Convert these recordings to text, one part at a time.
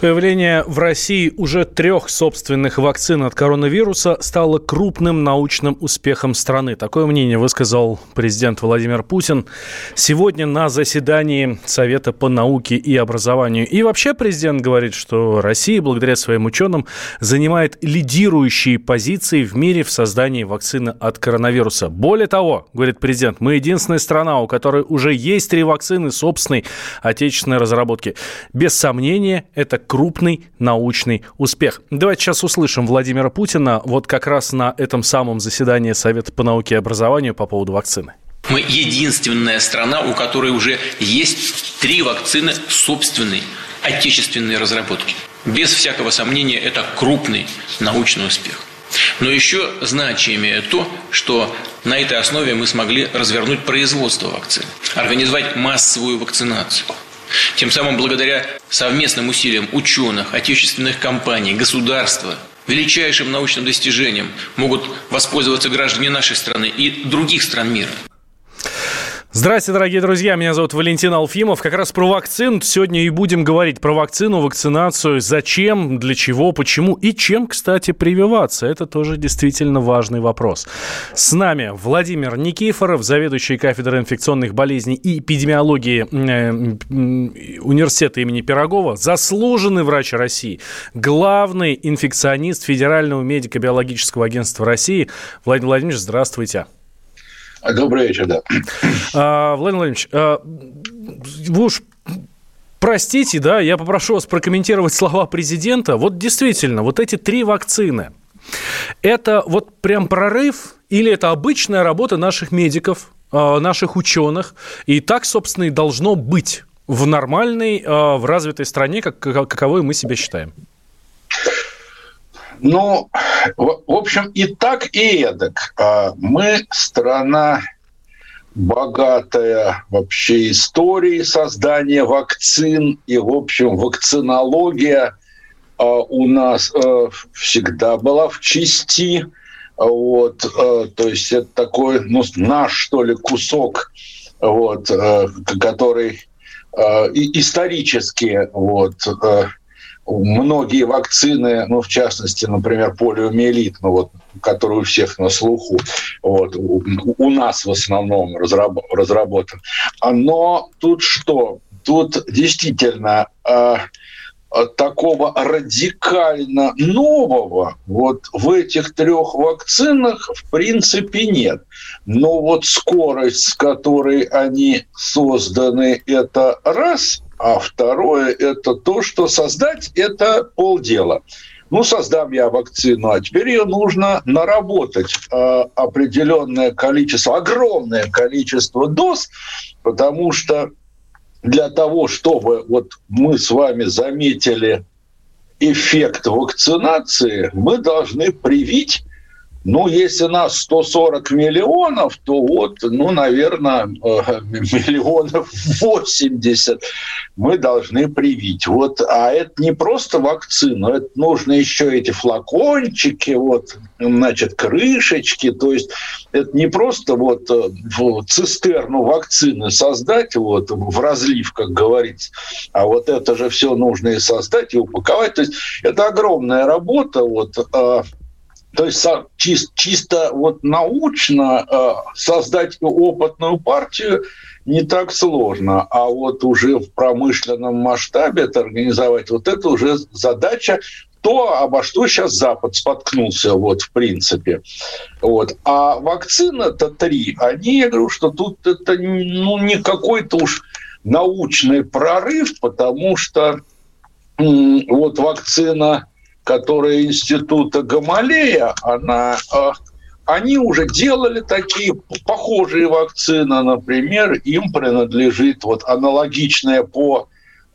Появление в России уже трех собственных вакцин от коронавируса стало крупным научным успехом страны. Такое мнение высказал президент Владимир Путин сегодня на заседании Совета по науке и образованию. И вообще президент говорит, что Россия, благодаря своим ученым, занимает лидирующие позиции в мире в создании вакцины от коронавируса. Более того, говорит президент, мы единственная страна, у которой уже есть три вакцины собственной отечественной разработки. Без сомнения, это крупный научный успех. Давайте сейчас услышим Владимира Путина вот как раз на этом самом заседании Совета по науке и образованию по поводу вакцины. Мы единственная страна, у которой уже есть три вакцины собственной отечественной разработки. Без всякого сомнения, это крупный научный успех. Но еще значимее то, что на этой основе мы смогли развернуть производство вакцин, организовать массовую вакцинацию – тем самым, благодаря совместным усилиям ученых, отечественных компаний, государства, величайшим научным достижением могут воспользоваться граждане нашей страны и других стран мира. Здравствуйте, дорогие друзья, меня зовут Валентин Алфимов. Как раз про вакцин сегодня и будем говорить про вакцину, вакцинацию, зачем, для чего, почему и чем, кстати, прививаться. Это тоже действительно важный вопрос. С нами Владимир Никифоров, заведующий кафедрой инфекционных болезней и эпидемиологии э, университета имени Пирогова, заслуженный врач России, главный инфекционист Федерального медико-биологического агентства России. Владимир Владимирович, здравствуйте. Добрый вечер, да. А, Владимир Владимирович, а, вы уж простите, да, я попрошу вас прокомментировать слова президента. Вот действительно, вот эти три вакцины, это вот прям прорыв или это обычная работа наших медиков, а, наших ученых, и так, собственно, и должно быть в нормальной, а, в развитой стране, как, каковой мы себя считаем? Ну, в общем, и так, и эдак. А, мы страна богатая вообще историей создания вакцин, и, в общем, вакцинология а, у нас а, всегда была в части. Вот, то есть это такой, ну, наш, что ли, кусок, вот, который исторически вот, многие вакцины, ну, в частности, например, полиомиелит, ну, вот, который у всех на слуху, вот, у, у нас в основном разраб, разработан. Но тут что? Тут действительно э, такого радикально нового вот в этих трех вакцинах в принципе нет. Но вот скорость, с которой они созданы, это раз – а второе – это то, что создать – это полдела. Ну, создам я вакцину, а теперь ее нужно наработать э, определенное количество, огромное количество доз, потому что для того, чтобы вот мы с вами заметили эффект вакцинации, мы должны привить ну, если нас 140 миллионов, то вот, ну, наверное, э, миллионов 80 мы должны привить. Вот, а это не просто вакцина, это нужно еще эти флакончики, вот, значит, крышечки, то есть это не просто вот э, цистерну вакцины создать вот в разлив, как говорится, а вот это же все нужно и создать, и упаковать. То есть это огромная работа, вот, а то есть чисто, чисто вот научно э, создать опытную партию не так сложно, а вот уже в промышленном масштабе это организовать, вот это уже задача то, обо что сейчас Запад споткнулся, вот, в принципе. Вот. А вакцина-то три, они, я говорю, что тут это ну, не какой-то уж научный прорыв, потому что вот вакцина которая института Гамалея, она э, они уже делали такие похожие вакцины, например, им принадлежит вот аналогичная по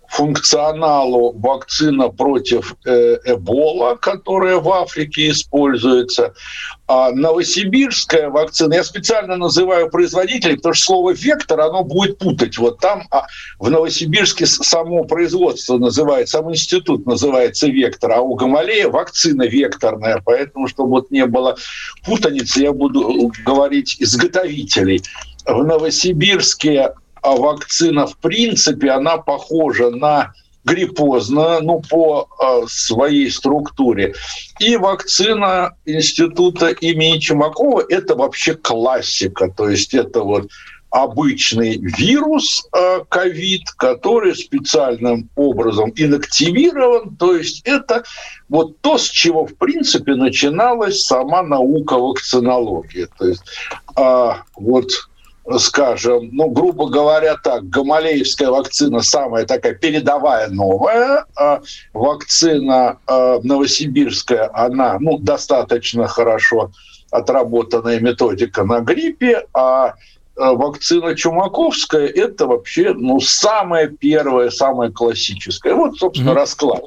функционалу вакцина против э, Эбола, которая в Африке используется. А новосибирская вакцина, я специально называю производителей, потому что слово «вектор», оно будет путать. Вот там а в Новосибирске само производство называется, сам институт называется «Вектор», а у Гамалея вакцина векторная. Поэтому, чтобы вот не было путаницы, я буду говорить изготовителей. В Новосибирске вакцина, в принципе, она похожа на гриппозную, ну, по э, своей структуре. И вакцина института имени Чумакова – это вообще классика. То есть это вот обычный вирус ковид, э, который специальным образом инактивирован. То есть это вот то, с чего, в принципе, начиналась сама наука вакцинологии. То есть э, вот скажем, ну, грубо говоря так, гамалеевская вакцина самая такая передовая новая, а вакцина а, новосибирская, она, ну, достаточно хорошо отработанная методика на гриппе, а Э, вакцина Чумаковская – это вообще ну, самая первая, самая классическая. Вот, собственно, mm расклад.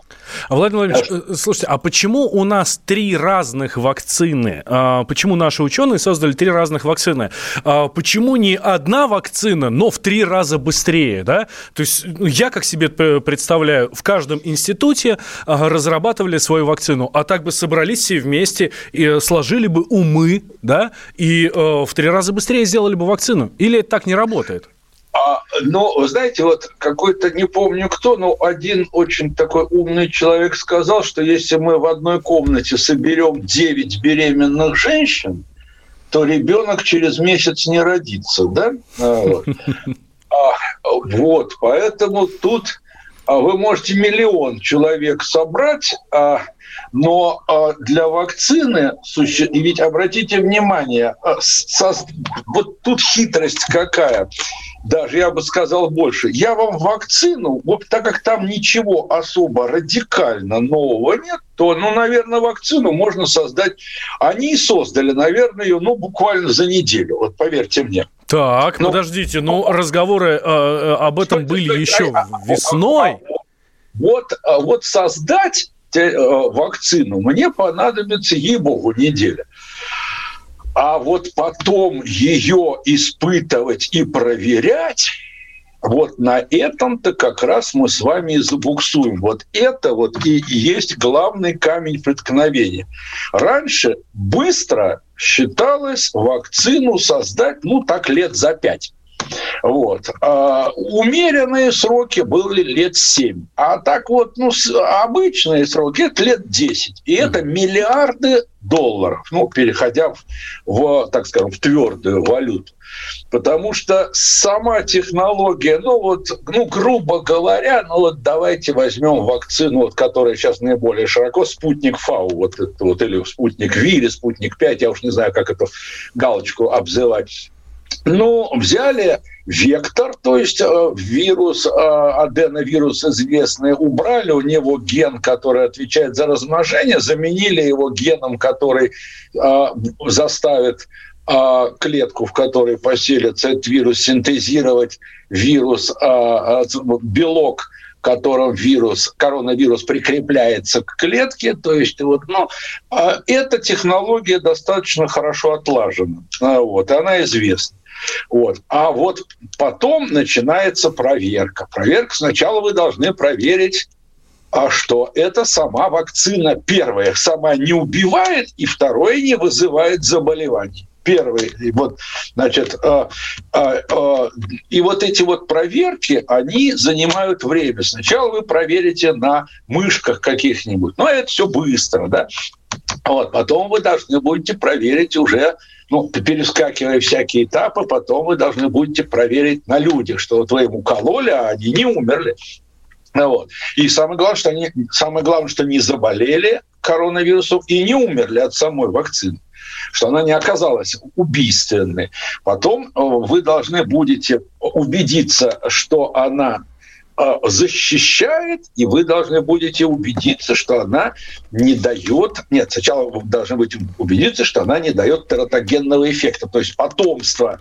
Владимир Владимирович, а... слушайте, а почему у нас три разных вакцины? А, почему наши ученые создали три разных вакцины? А, почему не одна вакцина, но в три раза быстрее? Да? То есть ну, я, как себе представляю, в каждом институте разрабатывали свою вакцину, а так бы собрались все вместе и сложили бы умы, да, и в три раза быстрее сделали бы вакцину вакцину? Или так не работает? А, ну, знаете, вот какой-то, не помню кто, но один очень такой умный человек сказал, что если мы в одной комнате соберем 9 беременных женщин, то ребенок через месяц не родится, да? А, а, вот, поэтому тут вы можете миллион человек собрать, но а, для вакцины, и ведь обратите внимание, а, вот тут хитрость какая, даже я бы сказал больше. Я вам вакцину, вот так как там ничего особо радикально нового нет, то, ну, наверное, вакцину можно создать. Они и создали, наверное, ее, ну, буквально за неделю, вот поверьте мне. Так, ну, подождите, ну, разговоры э, об этом были еще весной. Вот, вот создать Э, вакцину, мне понадобится, ей-богу, неделя. А вот потом ее испытывать и проверять, вот на этом-то как раз мы с вами и забуксуем. Вот это вот и есть главный камень преткновения. Раньше быстро считалось вакцину создать, ну, так лет за пять. Вот. А умеренные сроки были лет 7. А так вот, ну, обычные сроки – это лет 10. И это миллиарды долларов, ну, переходя в, в, так скажем, в твердую валюту. Потому что сама технология, ну вот, ну, грубо говоря, ну вот давайте возьмем вакцину, вот, которая сейчас наиболее широко, спутник ФАУ, вот, это, вот или спутник ВИ, или спутник 5, я уж не знаю, как эту галочку обзывать ну, взяли вектор, то есть э, вирус, э, аденовирус известный, убрали у него ген, который отвечает за размножение, заменили его геном, который э, заставит клетку, в которой поселится этот вирус, синтезировать вирус, белок, которым вирус, коронавирус прикрепляется к клетке. То есть вот, ну, э, эта технология достаточно хорошо отлажена. Э, вот, она известна. Вот. А вот потом начинается проверка. Проверка сначала вы должны проверить а что это сама вакцина, первая, сама не убивает, и второе, не вызывает заболеваний. Первый, вот, значит, э, э, э, и вот эти вот проверки, они занимают время. Сначала вы проверите на мышках каких-нибудь, но это все быстро, да. Вот, потом вы должны будете проверить уже ну, перескакивая всякие этапы, потом вы должны будете проверить на людях, что вот вы им укололи, а они не умерли. Вот. И самое главное, что они, самое главное, что не заболели коронавирусом и не умерли от самой вакцины что она не оказалась убийственной. Потом э, вы должны будете убедиться, что она а, защищает, и вы должны будете убедиться, что она не дает... Нет, сначала вы должны быть убедиться, что она не дает тератогенного эффекта, то есть потомство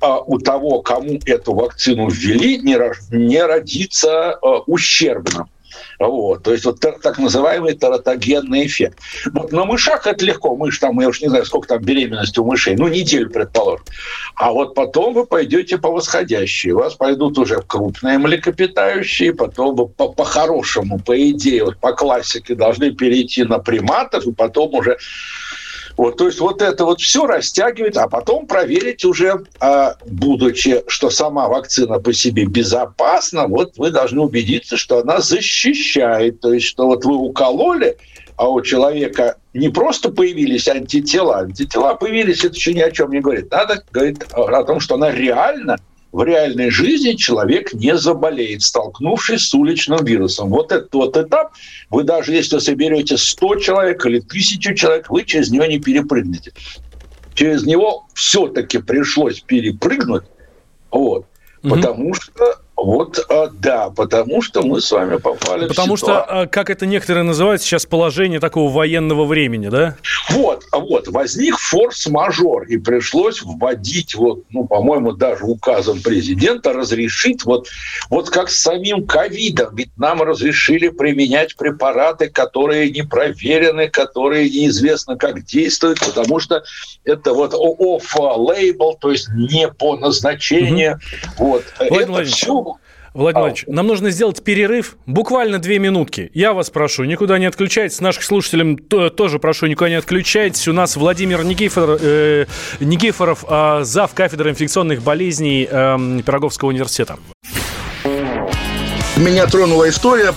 а, у того, кому эту вакцину ввели, не, родится ущербным. Вот, то есть вот так называемый тератогенный эффект. Вот на мышах это легко. Мышь там, я уж не знаю, сколько там беременности у мышей, ну, неделю, предположим. А вот потом вы пойдете по восходящей. У вас пойдут уже крупные млекопитающие, потом вы по- по-хорошему, по идее, вот по классике должны перейти на приматов, и потом уже вот, то есть вот это вот все растягивает, а потом проверить уже, а, будучи, что сама вакцина по себе безопасна, вот вы должны убедиться, что она защищает. То есть, что вот вы укололи, а у человека не просто появились антитела, антитела появились, это еще ни о чем не говорит. Надо говорить о том, что она реально в реальной жизни человек не заболеет, столкнувшись с уличным вирусом. Вот этот вот этап, вы даже если соберете 100 человек или 1000 человек, вы через него не перепрыгнете. Через него все-таки пришлось перепрыгнуть, вот, угу. потому что вот, а, да, потому что мы с вами попали потому в ситуацию. что, а, как это некоторые называют сейчас, положение такого военного времени, да? Вот, а вот, возник форс-мажор, и пришлось вводить, вот, ну, по-моему, даже указом президента разрешить, вот, вот как с самим ковидом, ведь нам разрешили применять препараты, которые не проверены, которые неизвестно, как действуют, потому что это вот off-label, то есть не по назначению. Угу. Вот, Владимир это все Владимир Владимирович, нам нужно сделать перерыв, буквально две минутки. Я вас прошу, никуда не отключайтесь. Наших слушателей тоже прошу, никуда не отключайтесь. У нас Владимир Никифор, э, Никифоров, э, зав. кафедры инфекционных болезней э, Пироговского университета. Меня тронула история.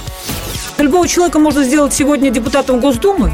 Любого человека можно сделать сегодня депутатом Госдумы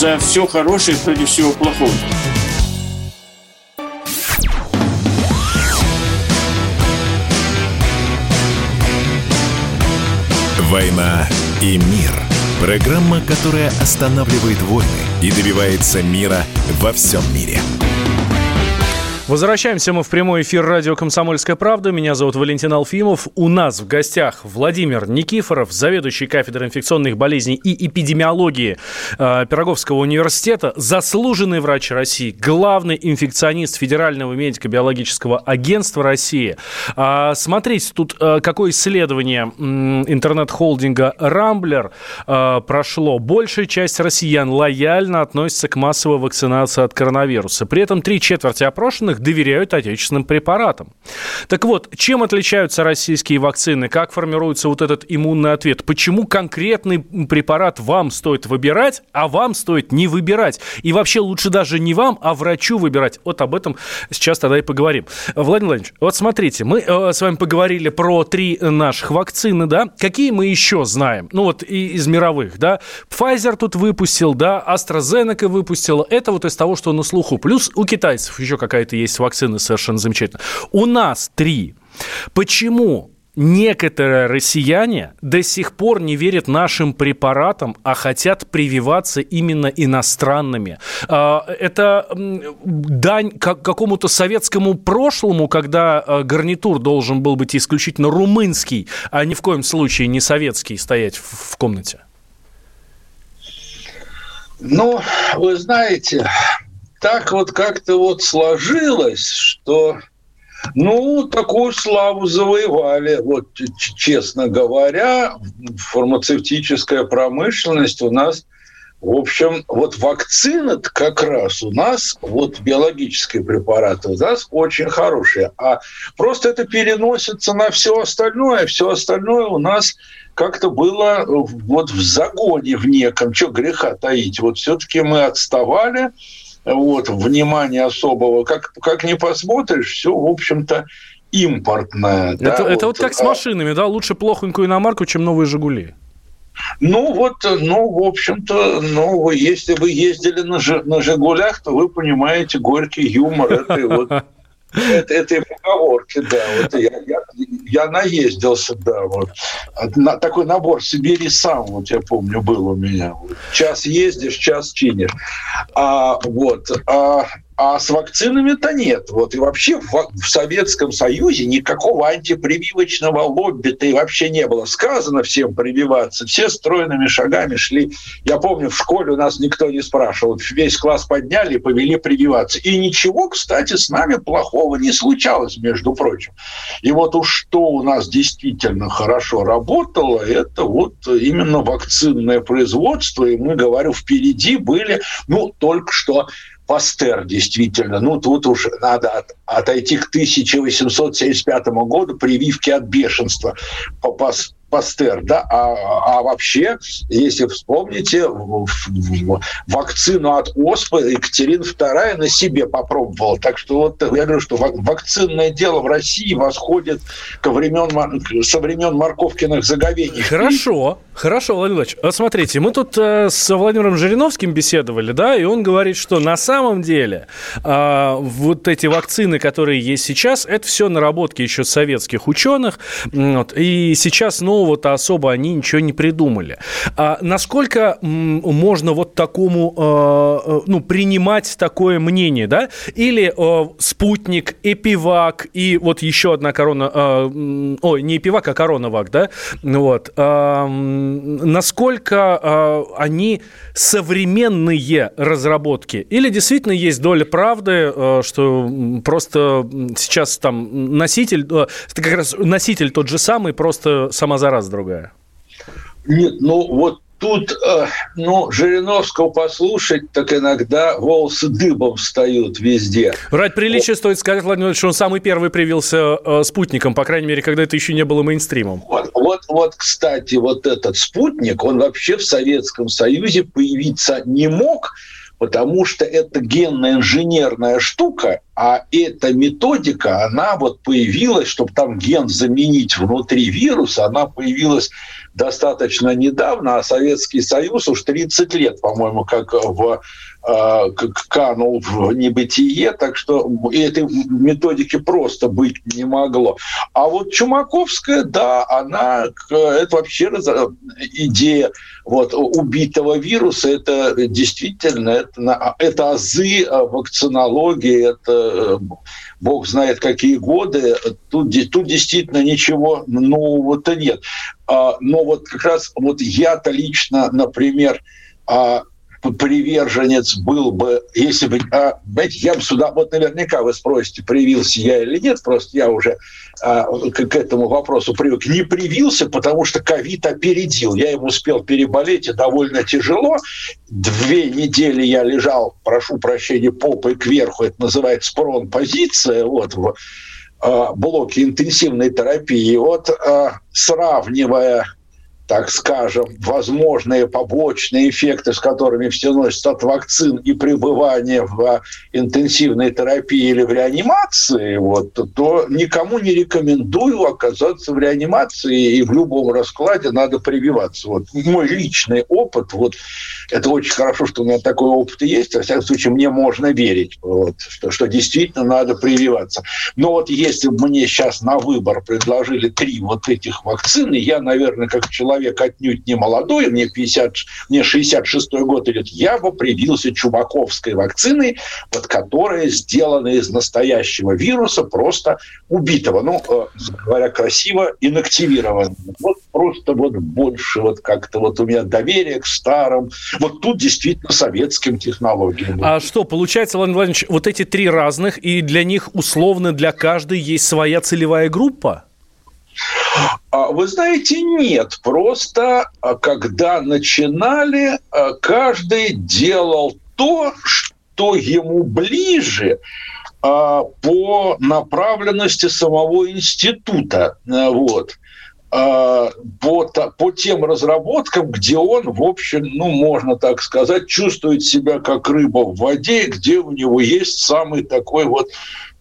За все хорошее против всего плохого. «Война и мир» – программа, которая останавливает войны и добивается мира во всем мире – Возвращаемся мы в прямой эфир радио «Комсомольская правда». Меня зовут Валентин Алфимов. У нас в гостях Владимир Никифоров, заведующий кафедрой инфекционных болезней и эпидемиологии э, Пироговского университета, заслуженный врач России, главный инфекционист Федерального медико-биологического агентства России. А, смотрите, тут э, какое исследование э, интернет-холдинга «Рамблер» э, прошло. Большая часть россиян лояльно относится к массовой вакцинации от коронавируса. При этом три четверти опрошенных доверяют отечественным препаратам. Так вот, чем отличаются российские вакцины? Как формируется вот этот иммунный ответ? Почему конкретный препарат вам стоит выбирать, а вам стоит не выбирать? И вообще лучше даже не вам, а врачу выбирать. Вот об этом сейчас тогда и поговорим. Владимир Владимирович, вот смотрите, мы э, с вами поговорили про три наших вакцины, да? Какие мы еще знаем? Ну вот и из мировых, да? Pfizer тут выпустил, да? AstraZeneca выпустила. Это вот из того, что на слуху. Плюс у китайцев еще какая-то есть есть вакцины совершенно замечательно. У нас три. Почему некоторые россияне до сих пор не верят нашим препаратам, а хотят прививаться именно иностранными. А, это дань какому-то советскому прошлому, когда а, гарнитур должен был быть исключительно румынский, а ни в коем случае не советский стоять в комнате. Ну, вы знаете, так вот как-то вот сложилось, что ну, такую славу завоевали. Вот, честно говоря, фармацевтическая промышленность у нас, в общем, вот вакцины как раз у нас, вот биологические препараты у нас очень хорошие. А просто это переносится на все остальное. Все остальное у нас как-то было вот в загоне в неком. Что греха таить? Вот все-таки мы отставали, вот, внимания особого. Как, как не посмотришь, все, в общем-то, импортное. Это, да, это вот, вот как а... с машинами, да? Лучше плохонькую иномарку, чем новые «Жигули». Ну вот, ну, в общем-то, ну, если вы ездили на, на «Жигулях», то вы понимаете горький юмор этой вот Это, это и поговорки, да. Вот я, я, я наездился, да. Вот. На, такой набор «Сибири сам», вот я помню, был у меня. Час ездишь, час чинишь. А, вот. А, а с вакцинами-то нет. Вот. И вообще в, в Советском Союзе никакого антипрививочного лобби-то и вообще не было. Сказано всем прививаться. Все стройными шагами шли. Я помню, в школе у нас никто не спрашивал. Весь класс подняли и повели прививаться. И ничего, кстати, с нами плохого не случалось, между прочим. И вот уж что у нас действительно хорошо работало, это вот именно вакцинное производство. И мы, говорю, впереди были, ну, только что Пастер, действительно. Ну, тут уж надо от, отойти к 1875 году прививки от бешенства. Пастер, да, а, а вообще, если вспомните, вакцину от оспы Екатерина II на себе попробовала. Так что вот я говорю, что вакцинное дело в России восходит ко времен, со времен морковкиных заговений. Хорошо, хорошо, Владимир Владимирович. Смотрите, мы тут э, с Владимиром Жириновским беседовали, да, и он говорит, что на самом деле э, вот эти вакцины, которые есть сейчас, это все наработки еще советских ученых, вот, и сейчас, ну, нового-то особо они ничего не придумали. А насколько можно вот такому, э, э, ну, принимать такое мнение, да? Или э, спутник, эпивак и вот еще одна корона, ой, не эпивак, а коронавак, да? Вот. Насколько они современные разработки? Или действительно есть доля правды, что просто сейчас там носитель, это как раз носитель тот же самый, просто сама раз другая. Нет, ну вот тут, э, ну, Жириновского послушать, так иногда волосы дыбом встают везде. Ради приличия стоит сказать, Владимир что он самый первый привился э, спутником, по крайней мере, когда это еще не было мейнстримом. Вот, вот, вот, кстати, вот этот спутник, он вообще в Советском Союзе появиться не мог, потому что это генная инженерная штука, а эта методика, она вот появилась, чтобы там ген заменить внутри вируса, она появилась достаточно недавно, а Советский Союз уж 30 лет, по-моему, как в э, канул в небытие, так что этой методики просто быть не могло. А вот Чумаковская, да, она, это вообще идея вот, убитого вируса, это действительно, это, это азы вакцинологии, это бог знает какие годы, тут, тут действительно ничего нового-то нет. А, но вот как раз вот я-то лично, например, а, приверженец был бы, если бы, а, знаете, я бы сюда, вот наверняка вы спросите, привился я или нет, просто я уже а, к, этому вопросу привык. Не привился, потому что ковид опередил. Я ему успел переболеть, и довольно тяжело. Две недели я лежал, прошу прощения, попой кверху, это называется прон-позиция, вот, в а, интенсивной терапии. Вот а, сравнивая так скажем, возможные побочные эффекты, с которыми все носятся от вакцин и пребывания в интенсивной терапии или в реанимации, вот, то никому не рекомендую оказаться в реанимации, и в любом раскладе надо прививаться. Вот мой личный опыт, вот это очень хорошо, что у меня такой опыт есть, во всяком случае, мне можно верить, вот, что, что действительно надо прививаться. Но вот если бы мне сейчас на выбор предложили три вот этих вакцины, я, наверное, как человек, человек отнюдь не молодой, мне, 50, мне 66 год идет, я бы привился чубаковской вакциной, под которая сделана из настоящего вируса, просто убитого. Ну, э, говоря красиво, инактивированного. Вот просто вот больше вот как-то вот у меня доверие к старым. Вот тут действительно советским технологиям. А что, получается, Владимир Владимирович, вот эти три разных, и для них условно для каждой есть своя целевая группа? А, вы знаете, нет. Просто а, когда начинали, а, каждый делал то, что ему ближе по направленности самого института. Вот по, по тем разработкам, где он, в общем, ну, можно так сказать, чувствует себя как рыба в воде, где у него есть самый такой вот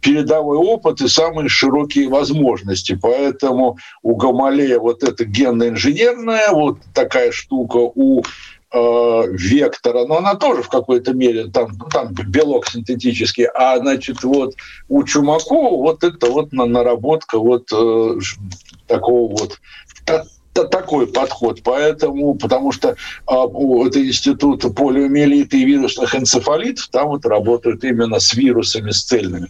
передовой опыт и самые широкие возможности. Поэтому у Гамалея вот эта генно-инженерная вот такая штука, у э, вектора, но она тоже в какой-то мере, там, там белок синтетический, а, значит, вот у Чумакова вот это вот наработка вот э, такого вот такой подход. Поэтому, потому что а, это институт полиомиелита и вирусных энцефалитов, там вот работают именно с вирусами, с цельными.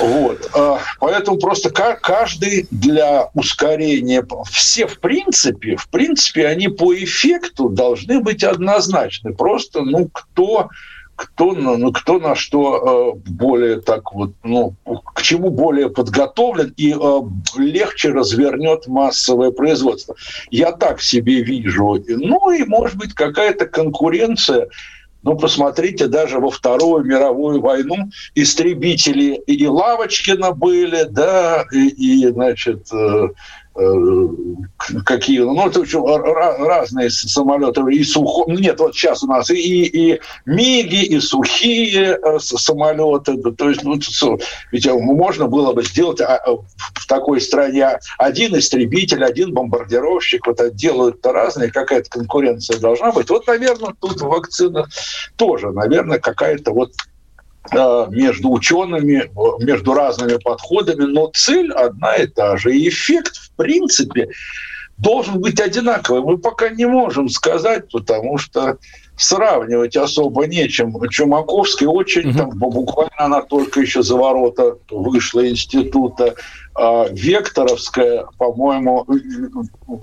Вот. А, поэтому просто каждый для ускорения, все в принципе, в принципе, они по эффекту должны быть однозначны. Просто, ну, кто кто, ну, кто на что э, более так вот, ну, к чему более подготовлен и э, легче развернет массовое производство. Я так себе вижу. Ну и, может быть, какая-то конкуренция ну, посмотрите, даже во Вторую мировую войну истребители и Лавочкина были, да, и, и значит, Э, какие, ну, это очень разные самолеты, и сухо, ну, нет, вот сейчас у нас и, и МИГи, и сухие э, самолеты, то есть, ну, ведь можно было бы сделать а, в такой стране один истребитель, один бомбардировщик, вот делают-то разные, какая-то конкуренция должна быть. Вот, наверное, тут в вакцинах тоже, наверное, какая-то вот Э, между учеными, между разными подходами, но цель одна и та же. И эффект, в принципе, должен быть одинаковый. Мы пока не можем сказать, потому что сравнивать особо нечем. Чумаковский очень, угу. там, буквально она только еще за ворота вышла института. А Векторовская, по-моему,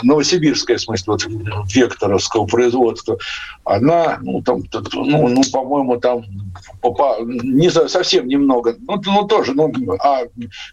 Новосибирская, в смысле, вот, Векторовского производства, она, ну, там, ну, ну по-моему, там не совсем немного, ну, ну тоже, ну, а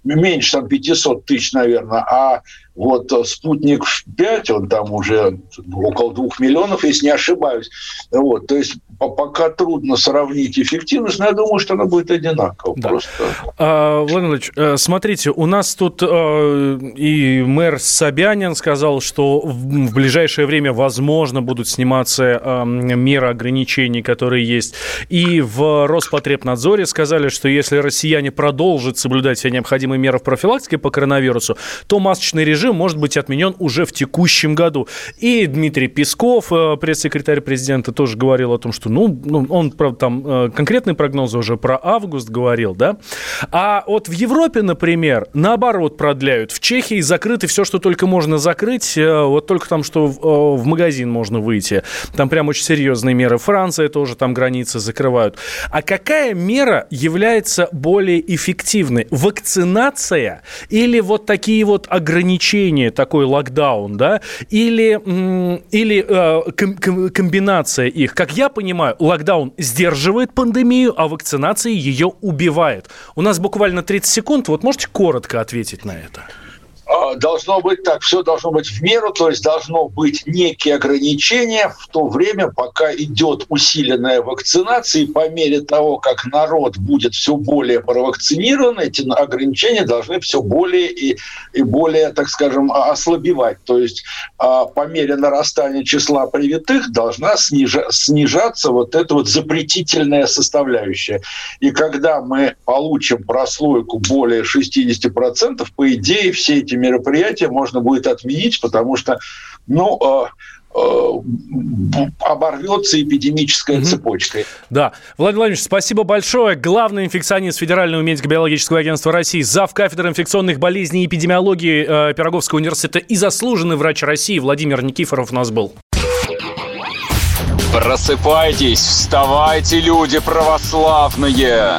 меньше там 500 тысяч, наверное, а вот спутник 5, он там уже около двух миллионов, если не ошибаюсь. Вот, то есть пока трудно сравнить эффективность, но я думаю, что она будет одинакова. Да. Просто. А, Владимир Ильич, э, смотрите, у нас тут э, и мэр Собянин сказал, что в ближайшее время, возможно, будут сниматься э, меры ограничений, которые есть. И в Роспотребнадзоре сказали, что если россияне продолжат соблюдать все необходимые меры в профилактике по коронавирусу, то масочный режим может быть отменен уже в текущем году. И Дмитрий Песков, пресс-секретарь президента, тоже говорил о том, что ну, ну он, правда, там э, конкретные прогнозы уже про август говорил, да. А вот в Европе, например, наоборот продляют. В Чехии закрыто все, что только можно закрыть. Э, вот только там, что в, э, в магазин можно выйти. Там прям очень серьезные меры. Франция тоже там границы закрывают. А какая мера является более эффективной? Вакцинация или вот такие вот ограничения, такой локдаун, да? Или, или э, комбинация их? Как я понимаю, локдаун сдерживает пандемию, а вакцинация ее убивает. У нас буквально 30 секунд. Вот можете коротко ответить на это? А, должно быть так, все должно быть в меру, то есть должно быть некие ограничения в то время, пока идет усиленная вакцинация, и по мере того, как народ будет все более провакцинирован, эти ограничения должны все более и, и более, так скажем, ослабевать. То есть а, по мере нарастания числа привитых должна снижа, снижаться вот эта вот запретительная составляющая. И когда мы получим прослойку более 60%, по идее все эти мероприятия можно будет отменить, потому что, ну, э, э, оборвется эпидемическая mm цепочка. Да. Владимир Владимирович, спасибо большое. Главный инфекционист Федерального медико-биологического агентства России, зав. кафедры инфекционных болезней и эпидемиологии э, Пироговского университета и заслуженный врач России Владимир Никифоров у нас был. Просыпайтесь, вставайте, люди православные!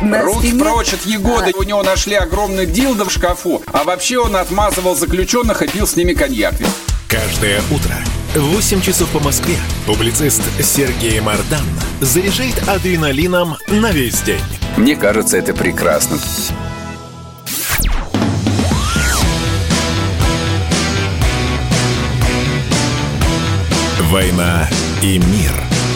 Руки прочь от Егоды. У него нашли огромный дилдо в шкафу. А вообще он отмазывал заключенных и пил с ними коньяк. Каждое утро в 8 часов по Москве публицист Сергей Мардан заряжает адреналином на весь день. Мне кажется, это прекрасно. «Война и мир» –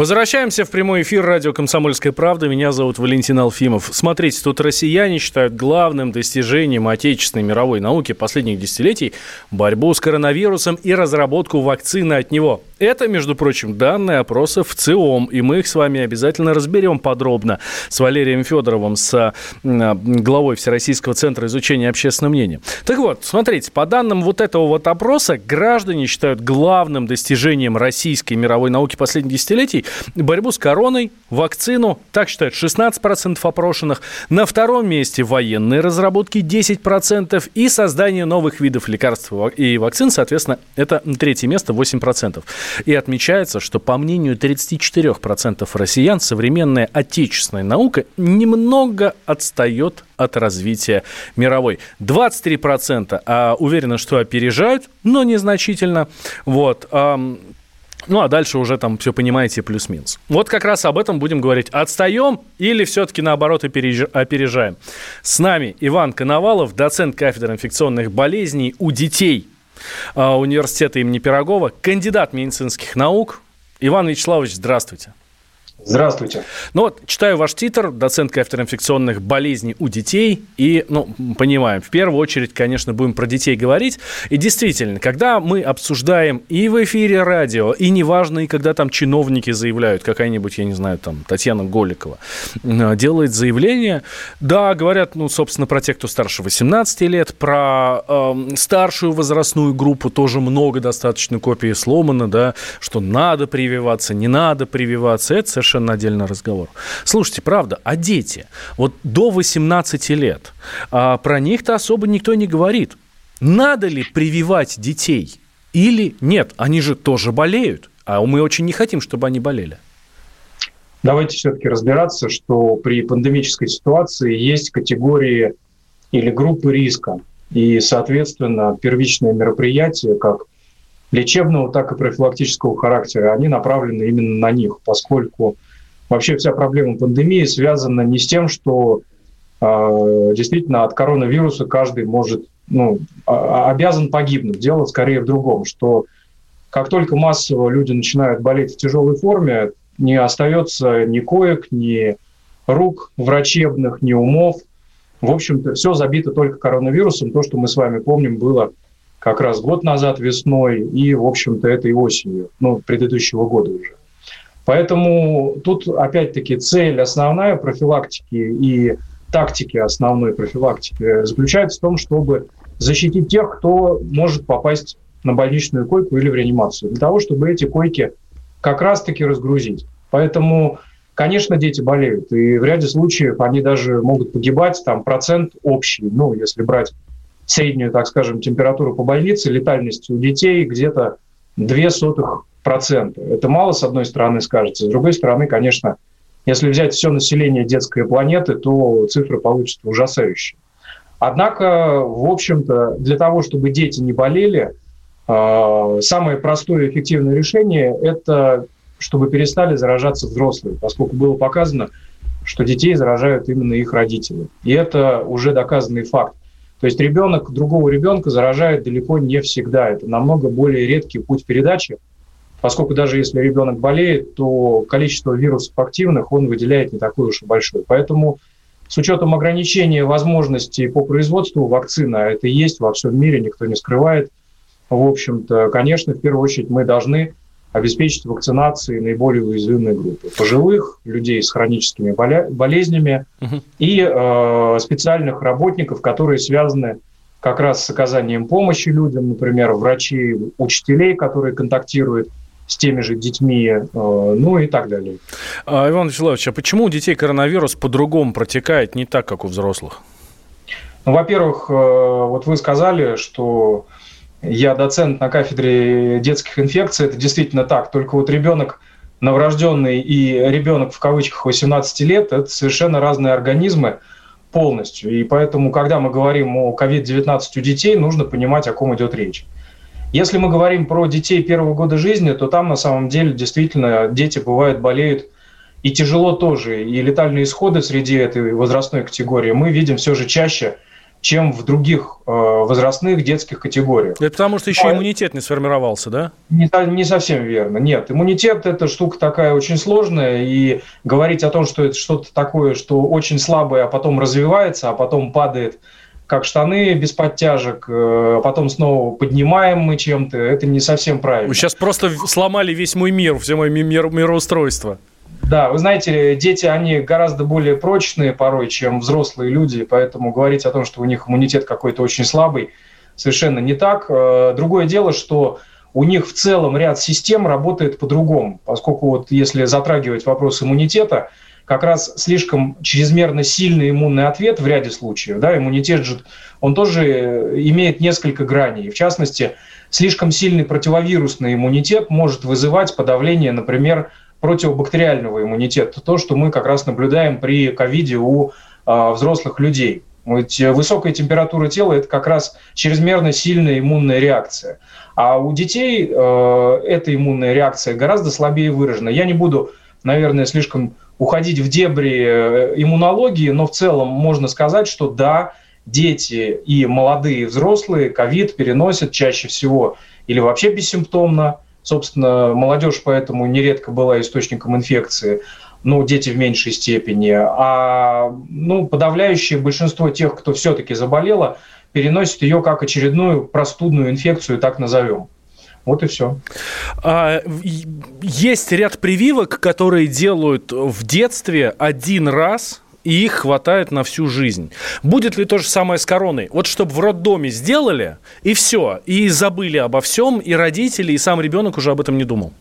Возвращаемся в прямой эфир радио «Комсомольская правда». Меня зовут Валентин Алфимов. Смотрите, тут россияне считают главным достижением отечественной мировой науки последних десятилетий борьбу с коронавирусом и разработку вакцины от него. Это, между прочим, данные опроса в ЦИОМ, и мы их с вами обязательно разберем подробно с Валерием Федоровым, с главой Всероссийского центра изучения общественного мнения. Так вот, смотрите, по данным вот этого вот опроса, граждане считают главным достижением российской мировой науки последних десятилетий борьбу с короной, вакцину, так считают 16% опрошенных. На втором месте военные разработки 10% и создание новых видов лекарств и вакцин, соответственно, это третье место 8%. И отмечается, что по мнению 34% россиян современная отечественная наука немного отстает от развития мировой. 23% а, уверены, что опережают, но незначительно. Вот. Ну, а дальше уже там все понимаете плюс-минус. Вот как раз об этом будем говорить. Отстаем или все-таки наоборот опережаем? С нами Иван Коновалов, доцент кафедры инфекционных болезней у детей а, университета имени Пирогова, кандидат медицинских наук. Иван Вячеславович, здравствуйте. Здравствуйте. Ну вот, читаю ваш титр, доцент кафедры инфекционных болезней у детей, и, ну, понимаем, в первую очередь, конечно, будем про детей говорить. И действительно, когда мы обсуждаем и в эфире радио, и неважно, и когда там чиновники заявляют, какая-нибудь, я не знаю, там, Татьяна Голикова э, делает заявление, да, говорят, ну, собственно, про тех, кто старше 18 лет, про э, старшую возрастную группу тоже много достаточно копий сломано, да, что надо прививаться, не надо прививаться, это совершенно совершенно отдельный разговор. Слушайте, правда, а дети? Вот до 18 лет а, про них-то особо никто не говорит. Надо ли прививать детей или нет? Они же тоже болеют, а мы очень не хотим, чтобы они болели. Давайте все-таки разбираться, что при пандемической ситуации есть категории или группы риска. И, соответственно, первичные мероприятия, как лечебного, так и профилактического характера, они направлены именно на них, поскольку вообще вся проблема пандемии связана не с тем, что э, действительно от коронавируса каждый может, ну, а, обязан погибнуть. Дело скорее в другом, что как только массово люди начинают болеть в тяжелой форме, не остается ни коек, ни рук врачебных, ни умов. В общем-то, все забито только коронавирусом. То, что мы с вами помним, было как раз год назад весной и, в общем-то, этой осенью, ну, предыдущего года уже. Поэтому тут, опять-таки, цель основная профилактики и тактики основной профилактики заключается в том, чтобы защитить тех, кто может попасть на больничную койку или в реанимацию, для того, чтобы эти койки как раз-таки разгрузить. Поэтому, конечно, дети болеют, и в ряде случаев они даже могут погибать, там процент общий, ну, если брать среднюю, так скажем, температуру по больнице, летальность у детей где-то 0,02%. Это мало, с одной стороны, скажется. С другой стороны, конечно, если взять все население детской планеты, то цифры получатся ужасающие. Однако, в общем-то, для того, чтобы дети не болели, а, самое простое и эффективное решение – это чтобы перестали заражаться взрослые, поскольку было показано, что детей заражают именно их родители. И это уже доказанный факт. То есть ребенок другого ребенка заражает далеко не всегда. Это намного более редкий путь передачи, поскольку даже если ребенок болеет, то количество вирусов активных он выделяет не такое уж и большое. Поэтому с учетом ограничения возможностей по производству вакцины, а это есть во всем мире, никто не скрывает, в общем-то, конечно, в первую очередь мы должны обеспечить вакцинацией наиболее уязвимые группы. Пожилых, людей с хроническими болезнями угу. и э, специальных работников, которые связаны как раз с оказанием помощи людям, например, врачей, учителей, которые контактируют с теми же детьми, э, ну и так далее. А, Иван Вячеславович, а почему у детей коронавирус по-другому протекает, не так, как у взрослых? Ну, во-первых, э, вот вы сказали, что я доцент на кафедре детских инфекций, это действительно так. Только вот ребенок новорожденный и ребенок в кавычках 18 лет – это совершенно разные организмы полностью. И поэтому, когда мы говорим о COVID-19 у детей, нужно понимать, о ком идет речь. Если мы говорим про детей первого года жизни, то там на самом деле действительно дети бывают болеют и тяжело тоже. И летальные исходы среди этой возрастной категории мы видим все же чаще – чем в других э, возрастных детских категориях. Это потому что еще а, иммунитет не сформировался, да? Не, не совсем верно. Нет, иммунитет – это штука такая очень сложная, и говорить о том, что это что-то такое, что очень слабое, а потом развивается, а потом падает как штаны без подтяжек, э, потом снова поднимаем мы чем-то, это не совсем правильно. Сейчас просто сломали весь мой мир, все мое мир, мироустройство. Да, вы знаете, дети, они гораздо более прочные порой, чем взрослые люди, поэтому говорить о том, что у них иммунитет какой-то очень слабый, совершенно не так. Э, другое дело, что у них в целом ряд систем работает по-другому, поскольку вот если затрагивать вопрос иммунитета, как раз слишком чрезмерно сильный иммунный ответ в ряде случаев. Да, иммунитет же, он тоже имеет несколько граней. В частности, слишком сильный противовирусный иммунитет может вызывать подавление, например, противобактериального иммунитета. То, что мы как раз наблюдаем при ковиде у э, взрослых людей. Ведь высокая температура тела – это как раз чрезмерно сильная иммунная реакция. А у детей э, эта иммунная реакция гораздо слабее выражена. Я не буду, наверное, слишком уходить в дебри э, иммунологии, но в целом можно сказать, что да, дети и молодые взрослые ковид переносят чаще всего или вообще бессимптомно. Собственно, молодежь поэтому нередко была источником инфекции, ну, дети в меньшей степени. А ну, подавляющее большинство тех, кто все-таки заболело, переносит ее как очередную простудную инфекцию, так назовем. Вот и все. А, есть ряд прививок, которые делают в детстве один раз, и их хватает на всю жизнь. Будет ли то же самое с короной? Вот чтобы в роддоме сделали, и все, и забыли обо всем, и родители, и сам ребенок уже об этом не думал.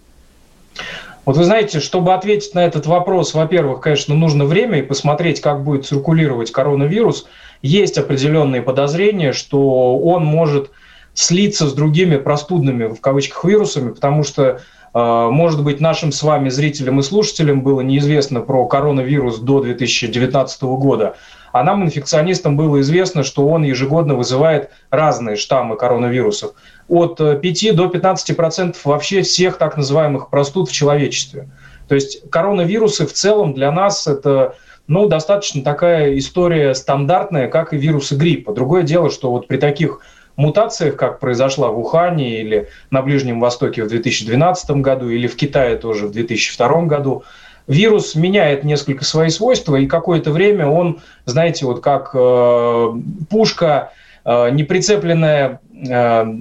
Вот вы знаете, чтобы ответить на этот вопрос, во-первых, конечно, нужно время и посмотреть, как будет циркулировать коронавирус. Есть определенные подозрения, что он может слиться с другими простудными, в кавычках, вирусами, потому что, э, может быть, нашим с вами зрителям и слушателям было неизвестно про коронавирус до 2019 года, а нам, инфекционистам, было известно, что он ежегодно вызывает разные штаммы коронавирусов. От 5 э, до 15 процентов вообще всех так называемых простуд в человечестве. То есть коронавирусы в целом для нас это ну, достаточно такая история стандартная, как и вирусы гриппа. Другое дело, что вот при таких мутациях, как произошла в Ухане или на Ближнем Востоке в 2012 году, или в Китае тоже в 2002 году, вирус меняет несколько свои свойства, и какое-то время он, знаете, вот как э, пушка, э, не э,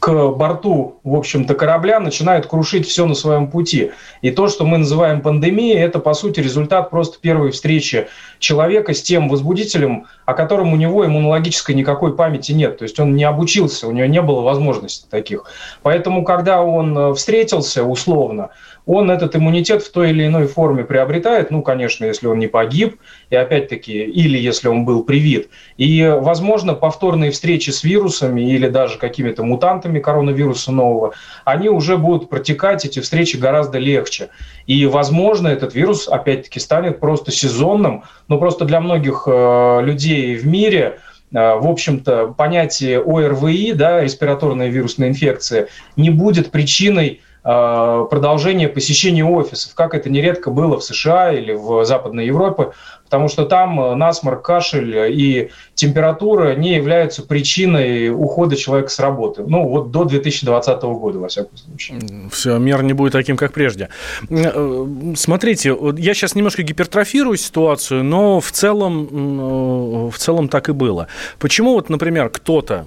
к борту, в общем-то, корабля начинает крушить все на своем пути. И то, что мы называем пандемией, это, по сути, результат просто первой встречи человека с тем возбудителем, о котором у него иммунологической никакой памяти нет. То есть он не обучился, у него не было возможностей таких. Поэтому, когда он э, встретился условно, он этот иммунитет в той или иной форме приобретает, ну, конечно, если он не погиб, и опять-таки, или если он был привит. И, возможно, повторные встречи с вирусами или даже какими-то мутантами коронавируса нового, они уже будут протекать, эти встречи гораздо легче. И, возможно, этот вирус, опять-таки, станет просто сезонным, но просто для многих э, людей в мире э, в общем-то, понятие ОРВИ, да, респираторная вирусная инфекция, не будет причиной продолжение посещения офисов, как это нередко было в США или в Западной Европе, потому что там э, насморк, кашель и температура не являются причиной ухода человека с работы. Ну, вот до 2020 года, во всяком случае. Все, мир не будет таким, как прежде. Э, смотрите, я сейчас немножко гипертрофирую ситуацию, но в целом, в целом так и было. Почему вот, например, кто-то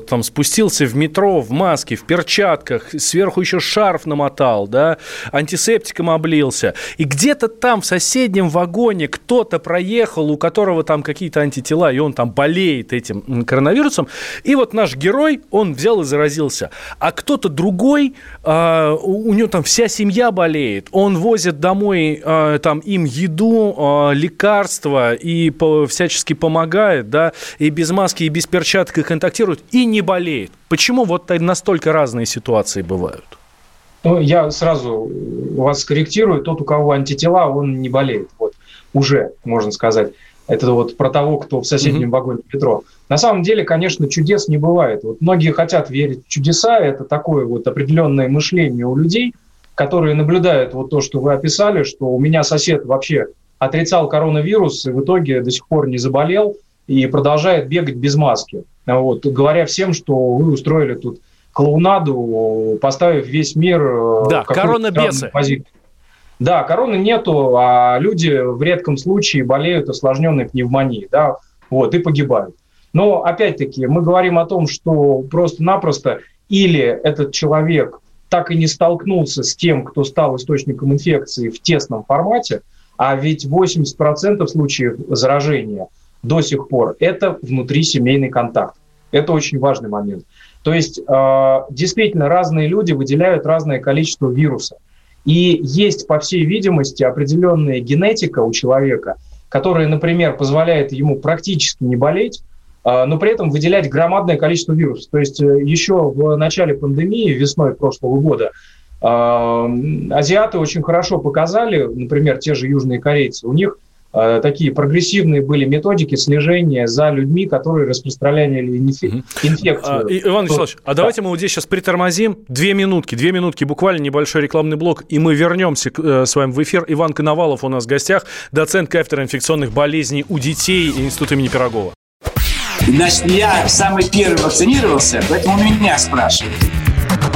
там спустился в метро в маске, в перчатках, сверху еще шарф намотал, да, антисептиком облился. И где-то там в соседнем вагоне кто-то проехал, у которого там какие-то антитела, и он там болеет этим коронавирусом. И вот наш герой, он взял и заразился. А кто-то другой, э, у него там вся семья болеет, он возит домой э, там им еду, э, лекарства и всячески помогает, да, и без маски, и без перчаток и контактирует и не болеет. Почему вот настолько разные ситуации бывают? Ну, я сразу вас скорректирую. Тот, у кого антитела, он не болеет. Вот уже, можно сказать. Это вот про того, кто в соседнем mm-hmm. вагоне метро. На самом деле, конечно, чудес не бывает. Вот многие хотят верить в чудеса. Это такое вот определенное мышление у людей, которые наблюдают вот то, что вы описали, что у меня сосед вообще отрицал коронавирус и в итоге до сих пор не заболел. И продолжает бегать без маски. Вот, говоря всем, что вы устроили тут клоунаду, поставив весь мир э, да, в коронабесы. позицию. Да, короны нету, а люди в редком случае болеют осложненной пневмонией, да, вот, и погибают. Но, опять-таки, мы говорим о том, что просто-напросто или этот человек так и не столкнулся с тем, кто стал источником инфекции в тесном формате, а ведь 80% случаев заражения до сих пор – это внутрисемейный контакт. Это очень важный момент. То есть э, действительно разные люди выделяют разное количество вируса. И есть, по всей видимости, определенная генетика у человека, которая, например, позволяет ему практически не болеть, э, но при этом выделять громадное количество вирусов. То есть э, еще в начале пандемии, весной прошлого года, азиаты очень хорошо показали, например, те же южные корейцы, у них такие прогрессивные были методики слежения за людьми, которые распространяли инфекцию. А, Иван Вячеславович, а давайте мы вот здесь сейчас притормозим. Две минутки, две минутки, буквально небольшой рекламный блок, и мы вернемся э, с вами в эфир. Иван Коновалов у нас в гостях, доцент кафедры инфекционных болезней у детей Института имени Пирогова. Значит, я самый первый вакцинировался, поэтому меня спрашивают.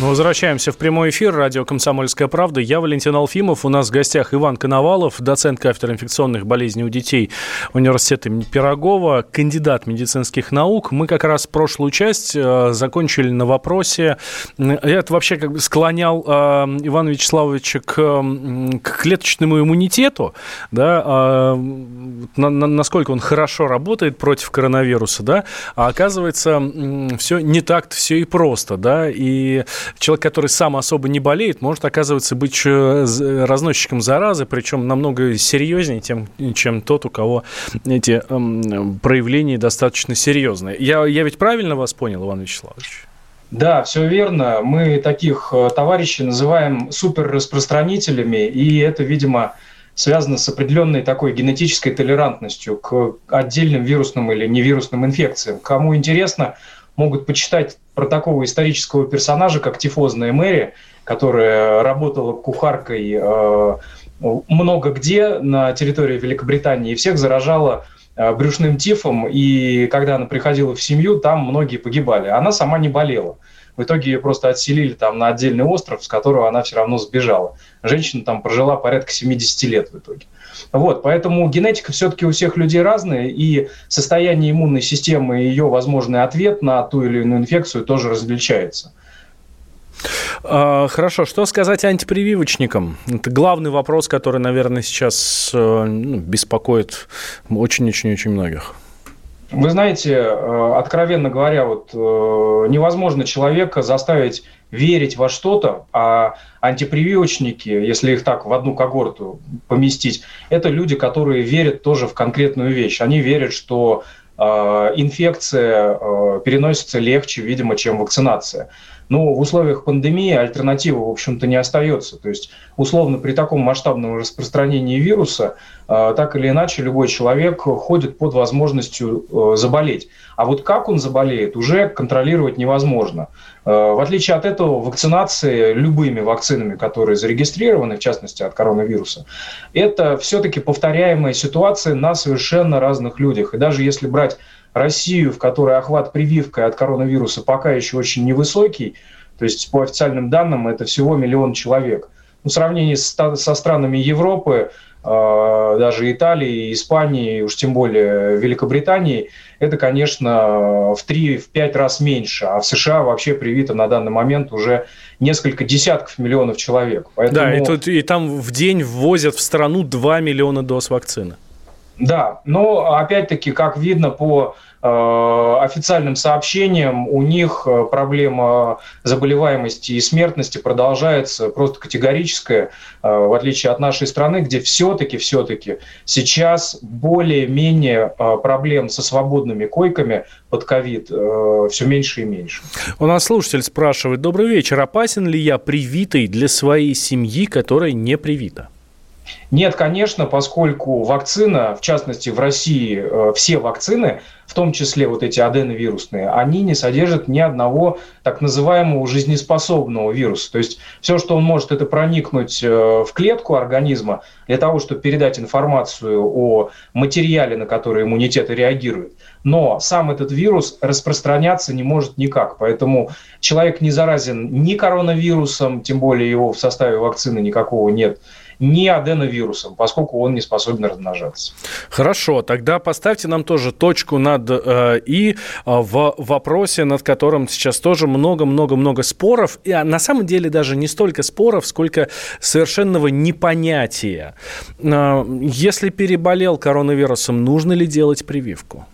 мы возвращаемся в прямой эфир. Радио «Комсомольская правда». Я Валентин Алфимов. У нас в гостях Иван Коновалов, доцент кафедры инфекционных болезней у детей университета имени Пирогова, кандидат медицинских наук. Мы как раз прошлую часть э, закончили на вопросе. Я это вообще как бы склонял э, Ивана Вячеславовича к, к клеточному иммунитету, да, э, на, насколько он хорошо работает против коронавируса, да, а оказывается, все не так-то все и просто, да, и человек, который сам особо не болеет, может, оказывается, быть разносчиком заразы, причем намного серьезнее, тем, чем тот, у кого эти эм, проявления достаточно серьезные. Я, я ведь правильно вас понял, Иван Вячеславович? Да, все верно. Мы таких э, товарищей называем суперраспространителями, и это, видимо, связано с определенной такой генетической толерантностью к отдельным вирусным или невирусным инфекциям. Кому интересно, могут почитать про такого исторического персонажа, как тифозная Мэри, которая работала кухаркой э, много где на территории Великобритании и всех заражала э, брюшным тифом, и когда она приходила в семью, там многие погибали. Она сама не болела. В итоге ее просто отселили там на отдельный остров, с которого она все равно сбежала. Женщина там прожила порядка 70 лет в итоге. Вот, поэтому генетика все-таки у всех людей разная, и состояние иммунной системы и ее возможный ответ на ту или иную инфекцию тоже различается. А, хорошо, что сказать антипрививочникам? Это главный вопрос, который, наверное, сейчас э, ну, беспокоит очень-очень-очень многих. Вы знаете, э, откровенно говоря, вот э, невозможно человека заставить верить во что-то, а антипрививочники, если их так в одну когорту поместить, это люди, которые верят тоже в конкретную вещь. Они верят, что э, инфекция переносится легче, видимо, чем вакцинация. Но в условиях пандемии альтернативы, в общем-то, не остается. То есть, условно, при таком масштабном распространении вируса, э, так или иначе, любой человек ходит под возможностью э, заболеть. А вот как он заболеет, уже контролировать невозможно. Э, в отличие от этого, вакцинация любыми вакцинами, которые зарегистрированы, в частности от коронавируса, это все-таки повторяемая ситуация на совершенно разных людях. И даже если брать Россию, в которой охват прививкой от коронавируса пока еще очень невысокий, то есть по официальным данным это всего миллион человек. Ну, в сравнении со странами Европы э, даже Италии, Испании, уж тем более Великобритании, это, конечно, в 3-5 раз меньше. А в США вообще привито на данный момент уже несколько десятков миллионов человек. Поэтому... Да, и, тут, и там в день ввозят в страну 2 миллиона доз вакцины. Да, но опять-таки, как видно по Э, официальным сообщениям у них э, проблема заболеваемости и смертности продолжается просто категорическая, э, в отличие от нашей страны, где все-таки, все-таки сейчас более-менее проблем со свободными койками под ковид все меньше и меньше. У нас слушатель спрашивает, добрый вечер, опасен ли я привитый для своей семьи, которая не привита? Нет, конечно, поскольку вакцина, в частности в России, э, все вакцины, в том числе вот эти аденовирусные, они не содержат ни одного так называемого жизнеспособного вируса. То есть все, что он может, это проникнуть э, в клетку организма для того, чтобы передать информацию о материале, на который иммунитет реагирует. Но сам этот вирус распространяться не может никак. Поэтому человек не заразен ни коронавирусом, тем более его в составе вакцины никакого нет, ни аденовирусом, поскольку он не способен размножаться. Хорошо, тогда поставьте нам тоже точку над э, «и» в вопросе, над которым сейчас тоже много-много-много споров. И а, на самом деле даже не столько споров, сколько совершенного непонятия. Э, если переболел коронавирусом, нужно ли делать прививку?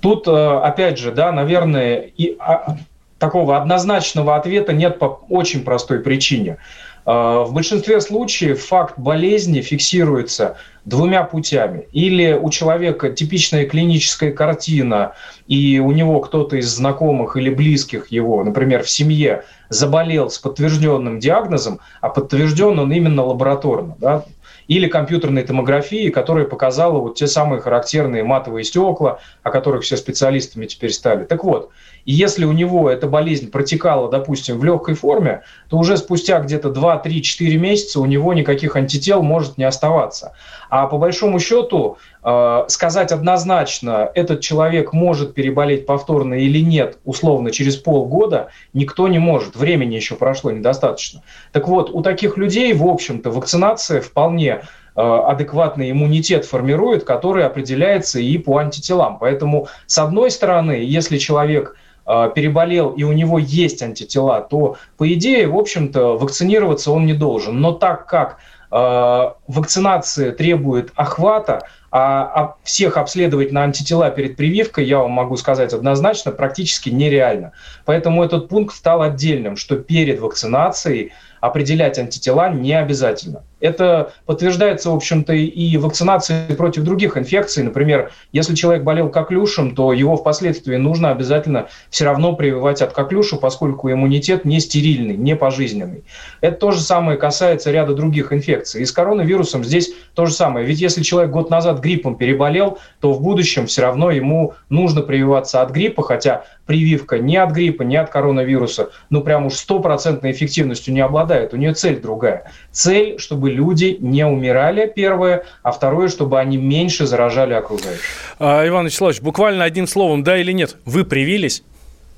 Тут, э, опять же, да, наверное, и а, такого однозначного ответа нет по очень простой причине. А, в большинстве случаев факт болезни фиксируется двумя путями. Или у человека типичная клиническая картина, и у него кто-то из знакомых или близких его, например, в семье, заболел с подтвержденным диагнозом, а подтвержден он именно лабораторно. Да? или компьютерной томографии, которая показала вот те самые характерные матовые стекла, о которых все специалистами теперь стали. Так вот, и если у него эта болезнь протекала, допустим, в легкой форме, то уже спустя где-то 2, 3, 4 месяца у него никаких антител может не оставаться. А по большому счету э, сказать однозначно, этот человек может переболеть повторно или нет, условно, через полгода, никто не может. Времени еще прошло недостаточно. Так вот, у таких людей, в общем-то, вакцинация вполне э, адекватный иммунитет формирует, который определяется и по антителам. Поэтому, с одной стороны, если человек переболел и у него есть антитела, то, по идее, в общем-то, вакцинироваться он не должен. Но так как э, вакцинация требует охвата, а, а всех обследовать на антитела перед прививкой, я вам могу сказать однозначно, практически нереально. Поэтому этот пункт стал отдельным, что перед вакцинацией определять антитела не обязательно. Это подтверждается, в общем-то, и вакцинацией против других инфекций. Например, если человек болел коклюшем, то его впоследствии нужно обязательно все равно прививать от коклюша, поскольку иммунитет не стерильный, не пожизненный. Это то же самое касается ряда других инфекций. И с коронавирусом здесь то же самое. Ведь если человек год назад гриппом переболел, то в будущем все равно ему нужно прививаться от гриппа, хотя прививка не от гриппа, не от коронавируса, ну прям уж стопроцентной эффективностью не обладает. У нее цель другая. Цель, чтобы люди не умирали, первое, а второе, чтобы они меньше заражали окружающих. А, Иван Вячеславович, буквально одним словом, да или нет, вы привились?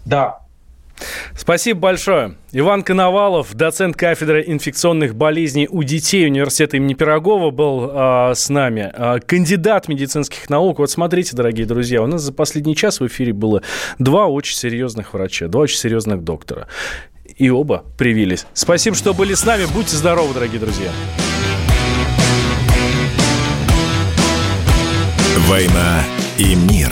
Да. Спасибо большое. Иван Коновалов, доцент кафедры инфекционных болезней у детей университета имени Пирогова, был э, с нами. Э, кандидат медицинских наук. Вот смотрите, дорогие друзья, у нас за последний час в эфире было два очень серьезных врача, два очень серьезных доктора и оба привились. Спасибо, что были с нами. Будьте здоровы, дорогие друзья. «Война и мир».